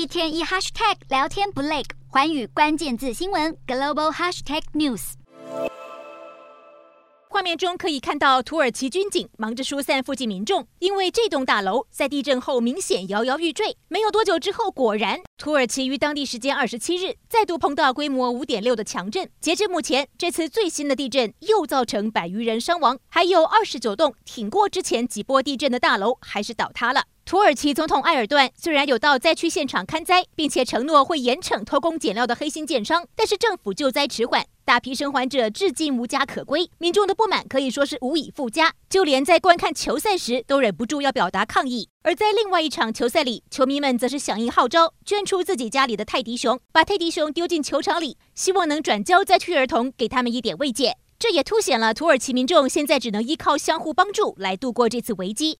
一天一 hashtag 聊天不累，寰宇关键字新闻 global hashtag news。画面中可以看到土耳其军警忙着疏散附近民众，因为这栋大楼在地震后明显摇摇欲坠。没有多久之后，果然土耳其于当地时间二十七日再度碰到规模五点六的强震。截至目前，这次最新的地震又造成百余人伤亡，还有二十九栋挺过之前几波地震的大楼还是倒塌了。土耳其总统埃尔段虽然有到灾区现场勘灾，并且承诺会严惩偷工减料的黑心建商，但是政府救灾迟缓，大批生还者至今无家可归，民众的不满可以说是无以复加，就连在观看球赛时都忍不住要表达抗议。而在另外一场球赛里，球迷们则是响应号召，捐出自己家里的泰迪熊，把泰迪熊丢进球场里，希望能转交灾区儿童，给他们一点慰藉。这也凸显了土耳其民众现在只能依靠相互帮助来度过这次危机。